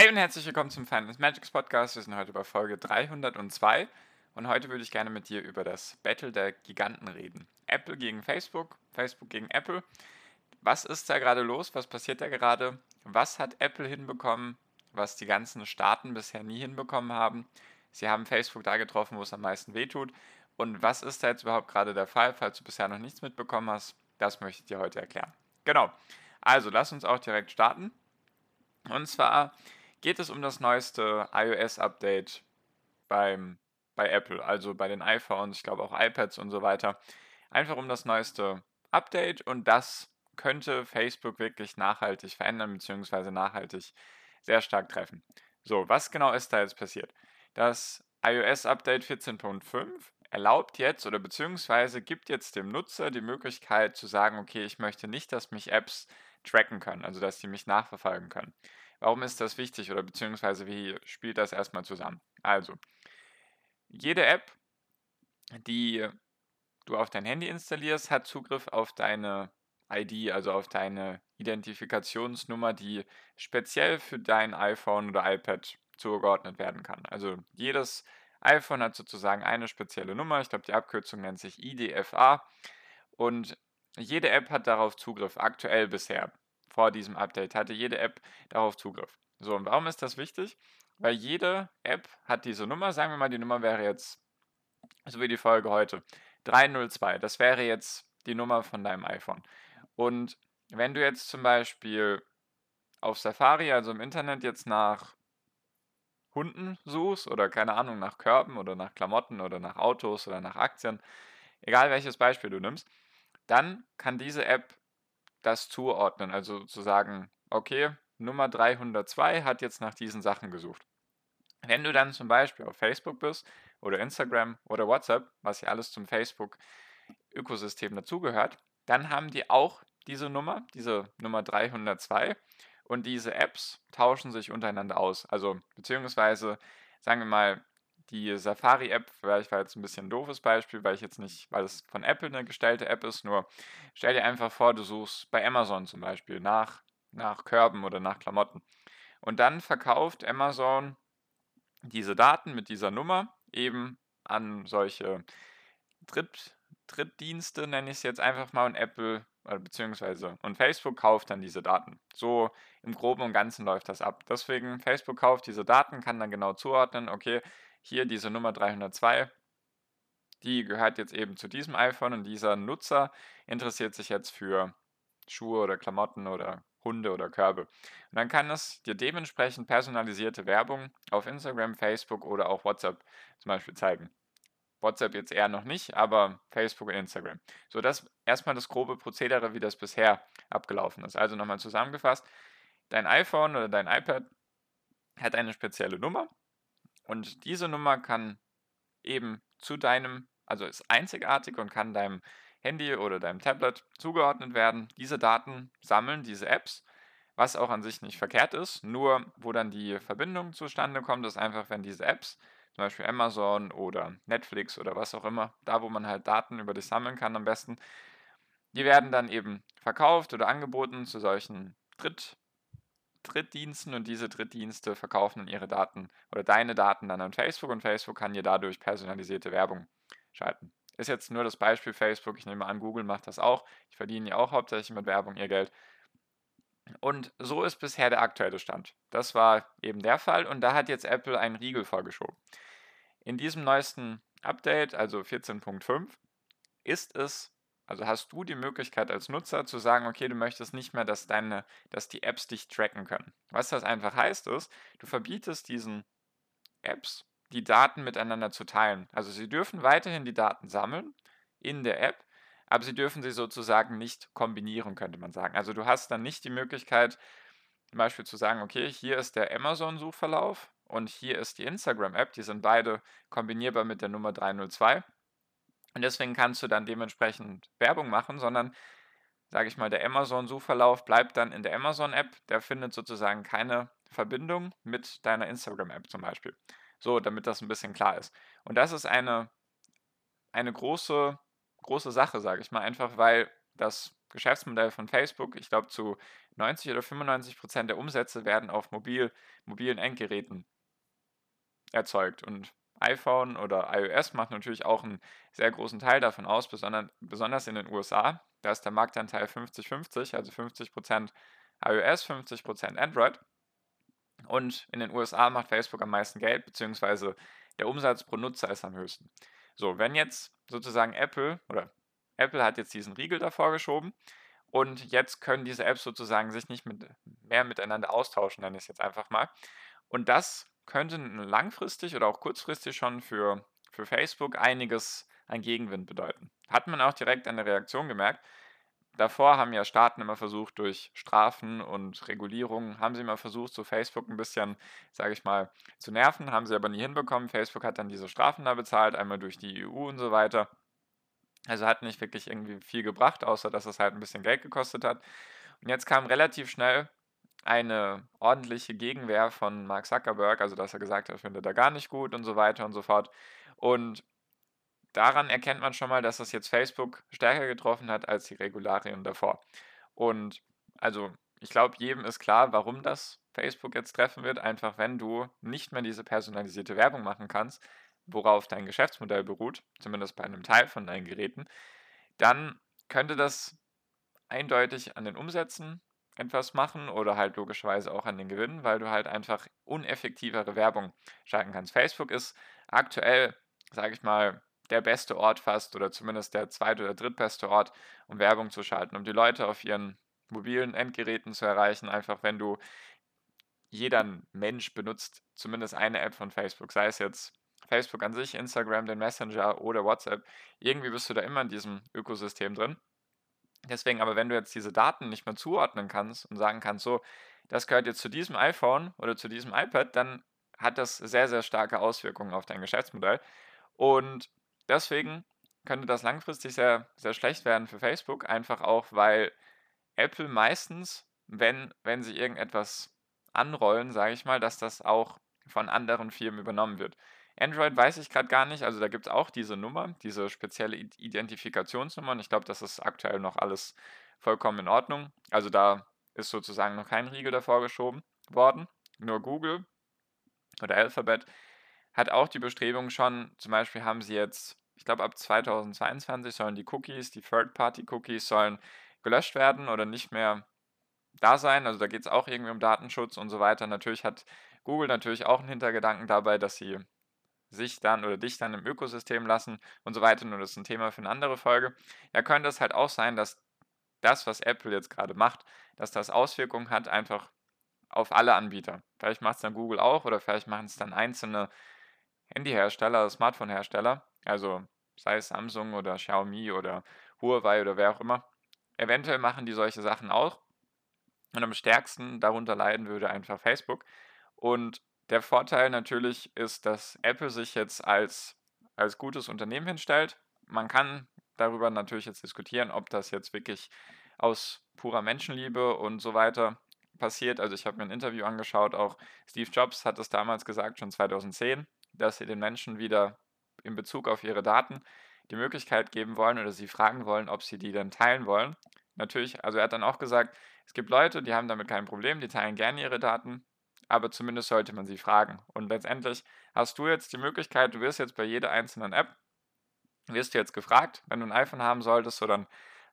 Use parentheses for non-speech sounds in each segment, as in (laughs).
Hi und herzlich willkommen zum Finance Magics Podcast. Wir sind heute bei Folge 302 und heute würde ich gerne mit dir über das Battle der Giganten reden. Apple gegen Facebook, Facebook gegen Apple. Was ist da gerade los? Was passiert da gerade? Was hat Apple hinbekommen, was die ganzen Staaten bisher nie hinbekommen haben? Sie haben Facebook da getroffen, wo es am meisten wehtut. Und was ist da jetzt überhaupt gerade der Fall, falls du bisher noch nichts mitbekommen hast? Das möchte ich dir heute erklären. Genau. Also lass uns auch direkt starten. Und zwar geht es um das neueste iOS-Update beim, bei Apple, also bei den iPhones, ich glaube auch iPads und so weiter. Einfach um das neueste Update und das könnte Facebook wirklich nachhaltig verändern, beziehungsweise nachhaltig sehr stark treffen. So, was genau ist da jetzt passiert? Das iOS-Update 14.5 erlaubt jetzt oder beziehungsweise gibt jetzt dem Nutzer die Möglichkeit zu sagen, okay, ich möchte nicht, dass mich Apps tracken können, also dass die mich nachverfolgen können. Warum ist das wichtig oder beziehungsweise wie spielt das erstmal zusammen? Also, jede App, die du auf dein Handy installierst, hat Zugriff auf deine ID, also auf deine Identifikationsnummer, die speziell für dein iPhone oder iPad zugeordnet werden kann. Also jedes iPhone hat sozusagen eine spezielle Nummer. Ich glaube, die Abkürzung nennt sich IDFA. Und jede App hat darauf Zugriff, aktuell bisher vor diesem Update hatte jede App darauf Zugriff. So, und warum ist das wichtig? Weil jede App hat diese Nummer, sagen wir mal, die Nummer wäre jetzt, so wie die Folge heute, 302. Das wäre jetzt die Nummer von deinem iPhone. Und wenn du jetzt zum Beispiel auf Safari, also im Internet, jetzt nach Hunden suchst oder keine Ahnung, nach Körben oder nach Klamotten oder nach Autos oder nach Aktien, egal welches Beispiel du nimmst, dann kann diese App das zuordnen. Also zu sagen, okay, Nummer 302 hat jetzt nach diesen Sachen gesucht. Wenn du dann zum Beispiel auf Facebook bist oder Instagram oder WhatsApp, was ja alles zum Facebook-Ökosystem dazugehört, dann haben die auch diese Nummer, diese Nummer 302 und diese Apps tauschen sich untereinander aus. Also beziehungsweise, sagen wir mal, die Safari-App, vielleicht war jetzt ein bisschen ein doofes Beispiel, weil ich jetzt nicht, weil es von Apple eine gestellte App ist, nur stell dir einfach vor, du suchst bei Amazon zum Beispiel nach, nach Körben oder nach Klamotten. Und dann verkauft Amazon diese Daten mit dieser Nummer eben an solche Dritt, Drittdienste, nenne ich es jetzt einfach mal, und Apple beziehungsweise und Facebook kauft dann diese Daten. So im Groben und Ganzen läuft das ab. Deswegen Facebook kauft diese Daten, kann dann genau zuordnen, okay, hier diese Nummer 302, die gehört jetzt eben zu diesem iPhone und dieser Nutzer interessiert sich jetzt für Schuhe oder Klamotten oder Hunde oder Körbe. Und dann kann es dir dementsprechend personalisierte Werbung auf Instagram, Facebook oder auch WhatsApp zum Beispiel zeigen. WhatsApp jetzt eher noch nicht, aber Facebook und Instagram. So, das erstmal das grobe Prozedere, wie das bisher abgelaufen ist. Also nochmal zusammengefasst: Dein iPhone oder dein iPad hat eine spezielle Nummer und diese Nummer kann eben zu deinem, also ist einzigartig und kann deinem Handy oder deinem Tablet zugeordnet werden. Diese Daten sammeln diese Apps, was auch an sich nicht verkehrt ist. Nur wo dann die Verbindung zustande kommt, ist einfach, wenn diese Apps, zum Beispiel Amazon oder Netflix oder was auch immer, da wo man halt Daten über dich sammeln kann am besten, die werden dann eben verkauft oder angeboten zu solchen Dritt- Drittdiensten und diese Drittdienste verkaufen dann ihre Daten oder deine Daten dann an Facebook und Facebook kann dir dadurch personalisierte Werbung schalten. Ist jetzt nur das Beispiel Facebook. Ich nehme an, Google macht das auch. Ich verdiene ja auch hauptsächlich mit Werbung ihr Geld. Und so ist bisher der aktuelle Stand. Das war eben der Fall und da hat jetzt Apple einen Riegel vorgeschoben. In diesem neuesten Update, also 14.5, ist es also hast du die Möglichkeit als Nutzer zu sagen, okay, du möchtest nicht mehr, dass deine, dass die Apps dich tracken können. Was das einfach heißt ist, du verbietest diesen Apps, die Daten miteinander zu teilen. Also sie dürfen weiterhin die Daten sammeln in der App, aber sie dürfen sie sozusagen nicht kombinieren, könnte man sagen. Also du hast dann nicht die Möglichkeit, zum Beispiel zu sagen, okay, hier ist der Amazon-Suchverlauf und hier ist die Instagram-App, die sind beide kombinierbar mit der Nummer 302. Und deswegen kannst du dann dementsprechend Werbung machen, sondern, sage ich mal, der Amazon-Suchverlauf bleibt dann in der Amazon-App, der findet sozusagen keine Verbindung mit deiner Instagram-App zum Beispiel. So, damit das ein bisschen klar ist. Und das ist eine, eine große, große Sache, sage ich mal, einfach weil das Geschäftsmodell von Facebook, ich glaube zu 90 oder 95 Prozent der Umsätze werden auf mobil, mobilen Endgeräten erzeugt. Und iPhone oder iOS macht natürlich auch einen sehr großen Teil davon aus, besonders in den USA. Da ist der Marktanteil 50-50, also 50% iOS, 50% Android. Und in den USA macht Facebook am meisten Geld, beziehungsweise der Umsatz pro Nutzer ist am höchsten. So, wenn jetzt sozusagen Apple oder Apple hat jetzt diesen Riegel davor geschoben und jetzt können diese Apps sozusagen sich nicht mit, mehr miteinander austauschen, nenne ich es jetzt einfach mal. Und das könnte langfristig oder auch kurzfristig schon für, für Facebook einiges an Gegenwind bedeuten. Hat man auch direkt an der Reaktion gemerkt. Davor haben ja Staaten immer versucht, durch Strafen und Regulierungen, haben sie immer versucht, so Facebook ein bisschen, sage ich mal, zu nerven, haben sie aber nie hinbekommen. Facebook hat dann diese Strafen da bezahlt, einmal durch die EU und so weiter. Also hat nicht wirklich irgendwie viel gebracht, außer dass es halt ein bisschen Geld gekostet hat. Und jetzt kam relativ schnell eine ordentliche Gegenwehr von Mark Zuckerberg, also dass er gesagt hat, findet er gar nicht gut und so weiter und so fort. Und daran erkennt man schon mal, dass das jetzt Facebook stärker getroffen hat als die Regularien davor. Und also ich glaube, jedem ist klar, warum das Facebook jetzt treffen wird. Einfach wenn du nicht mehr diese personalisierte Werbung machen kannst, worauf dein Geschäftsmodell beruht, zumindest bei einem Teil von deinen Geräten, dann könnte das eindeutig an den Umsätzen etwas machen oder halt logischerweise auch an den Gewinnen, weil du halt einfach uneffektivere Werbung schalten kannst. Facebook ist aktuell, sage ich mal, der beste Ort fast oder zumindest der zweite oder drittbeste Ort, um Werbung zu schalten, um die Leute auf ihren mobilen Endgeräten zu erreichen. Einfach wenn du jeder Mensch benutzt zumindest eine App von Facebook, sei es jetzt Facebook an sich, Instagram, den Messenger oder WhatsApp. Irgendwie bist du da immer in diesem Ökosystem drin. Deswegen aber, wenn du jetzt diese Daten nicht mehr zuordnen kannst und sagen kannst, so, das gehört jetzt zu diesem iPhone oder zu diesem iPad, dann hat das sehr, sehr starke Auswirkungen auf dein Geschäftsmodell. Und deswegen könnte das langfristig sehr, sehr schlecht werden für Facebook, einfach auch, weil Apple meistens, wenn, wenn sie irgendetwas anrollen, sage ich mal, dass das auch von anderen Firmen übernommen wird. Android weiß ich gerade gar nicht. Also da gibt es auch diese Nummer, diese spezielle Identifikationsnummer. Und ich glaube, das ist aktuell noch alles vollkommen in Ordnung. Also da ist sozusagen noch kein Riegel davor geschoben worden. Nur Google oder Alphabet hat auch die Bestrebung schon, zum Beispiel haben sie jetzt, ich glaube ab 2022 sollen die Cookies, die Third-Party-Cookies sollen gelöscht werden oder nicht mehr da sein. Also da geht es auch irgendwie um Datenschutz und so weiter. Natürlich hat Google natürlich auch einen Hintergedanken dabei, dass sie sich dann oder dich dann im Ökosystem lassen und so weiter. Nur das ist ein Thema für eine andere Folge. Ja, könnte es halt auch sein, dass das, was Apple jetzt gerade macht, dass das Auswirkungen hat einfach auf alle Anbieter. Vielleicht macht es dann Google auch oder vielleicht machen es dann einzelne Handyhersteller, Smartphone-Hersteller, also sei es Samsung oder Xiaomi oder Huawei oder wer auch immer. Eventuell machen die solche Sachen auch. Und am stärksten darunter leiden würde einfach Facebook. Und der Vorteil natürlich ist, dass Apple sich jetzt als, als gutes Unternehmen hinstellt. Man kann darüber natürlich jetzt diskutieren, ob das jetzt wirklich aus purer Menschenliebe und so weiter passiert. Also ich habe mir ein Interview angeschaut, auch Steve Jobs hat es damals gesagt, schon 2010, dass sie den Menschen wieder in Bezug auf ihre Daten die Möglichkeit geben wollen oder sie fragen wollen, ob sie die dann teilen wollen. Natürlich, also er hat dann auch gesagt, es gibt Leute, die haben damit kein Problem, die teilen gerne ihre Daten aber zumindest sollte man sie fragen. Und letztendlich hast du jetzt die Möglichkeit, du wirst jetzt bei jeder einzelnen App, wirst du jetzt gefragt, wenn du ein iPhone haben solltest oder ein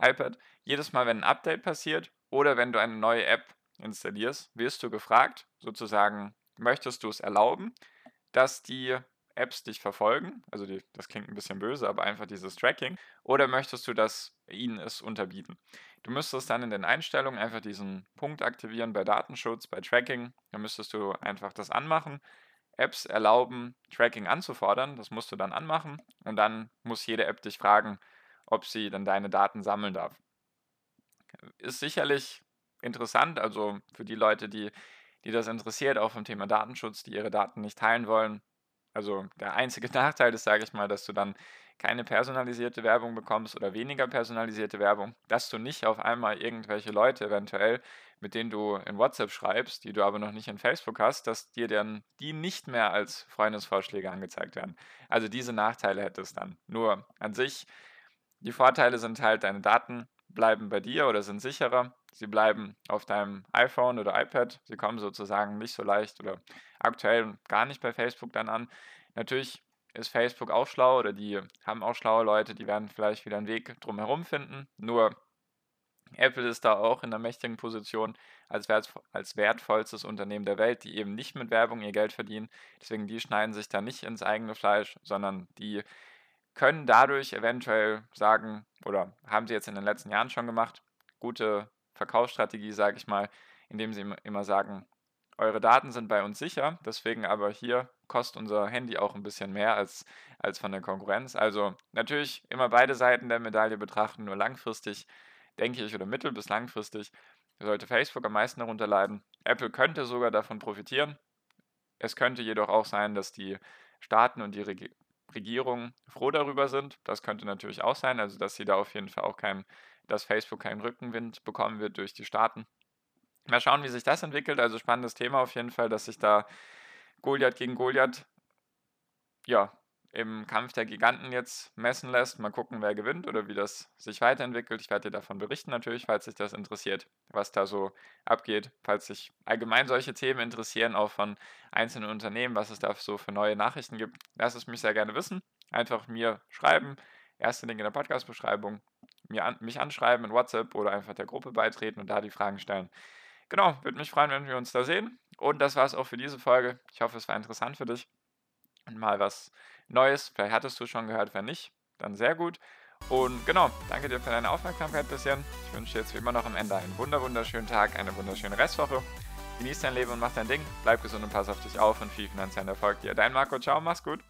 iPad, jedes Mal, wenn ein Update passiert oder wenn du eine neue App installierst, wirst du gefragt, sozusagen, möchtest du es erlauben, dass die Apps dich verfolgen, also die, das klingt ein bisschen böse, aber einfach dieses Tracking, oder möchtest du, dass ihnen es unterbieten? Du müsstest dann in den Einstellungen einfach diesen Punkt aktivieren bei Datenschutz, bei Tracking. Da müsstest du einfach das anmachen. Apps erlauben, Tracking anzufordern. Das musst du dann anmachen. Und dann muss jede App dich fragen, ob sie dann deine Daten sammeln darf. Ist sicherlich interessant, also für die Leute, die, die das interessiert, auch vom Thema Datenschutz, die ihre Daten nicht teilen wollen. Also der einzige (laughs) Nachteil ist, sage ich mal, dass du dann keine personalisierte Werbung bekommst oder weniger personalisierte Werbung, dass du nicht auf einmal irgendwelche Leute eventuell, mit denen du in WhatsApp schreibst, die du aber noch nicht in Facebook hast, dass dir dann die nicht mehr als Freundesvorschläge angezeigt werden. Also diese Nachteile hätte es dann. Nur an sich, die Vorteile sind halt, deine Daten bleiben bei dir oder sind sicherer. Sie bleiben auf deinem iPhone oder iPad. Sie kommen sozusagen nicht so leicht oder aktuell gar nicht bei Facebook dann an. Natürlich ist Facebook auch schlau oder die haben auch schlaue Leute, die werden vielleicht wieder einen Weg drumherum finden. Nur Apple ist da auch in einer mächtigen Position als, wert, als wertvollstes Unternehmen der Welt, die eben nicht mit Werbung ihr Geld verdienen. Deswegen, die schneiden sich da nicht ins eigene Fleisch, sondern die können dadurch eventuell sagen, oder haben sie jetzt in den letzten Jahren schon gemacht, gute Verkaufsstrategie, sage ich mal, indem sie immer sagen, eure Daten sind bei uns sicher, deswegen aber hier kostet unser Handy auch ein bisschen mehr als, als von der Konkurrenz. Also natürlich immer beide Seiten der Medaille betrachten, nur langfristig denke ich oder mittel- bis langfristig sollte Facebook am meisten darunter leiden. Apple könnte sogar davon profitieren. Es könnte jedoch auch sein, dass die Staaten und die Reg Regierungen froh darüber sind. Das könnte natürlich auch sein, also dass sie da auf jeden Fall auch kein, dass Facebook keinen Rückenwind bekommen wird durch die Staaten. Mal schauen, wie sich das entwickelt. Also spannendes Thema auf jeden Fall, dass sich da Goliath gegen Goliath ja, im Kampf der Giganten jetzt messen lässt. Mal gucken, wer gewinnt oder wie das sich weiterentwickelt. Ich werde dir davon berichten natürlich, falls sich das interessiert, was da so abgeht. Falls sich allgemein solche Themen interessieren, auch von einzelnen Unternehmen, was es da so für neue Nachrichten gibt, lass es mich sehr gerne wissen. Einfach mir schreiben. Erste Link in der Podcast-Beschreibung. Mir an, mich anschreiben in WhatsApp oder einfach der Gruppe beitreten und da die Fragen stellen. Genau, würde mich freuen, wenn wir uns da sehen. Und das war es auch für diese Folge. Ich hoffe, es war interessant für dich. Und mal was Neues. Vielleicht hattest du schon gehört, wenn nicht, dann sehr gut. Und genau, danke dir für deine Aufmerksamkeit bisher. Ich wünsche dir jetzt wie immer noch am Ende einen wunderschönen Tag, eine wunderschöne Restwoche. Genieß dein Leben und mach dein Ding. Bleib gesund und pass auf dich auf und viel finanziellen Erfolg dir. Dein Marco, ciao, mach's gut.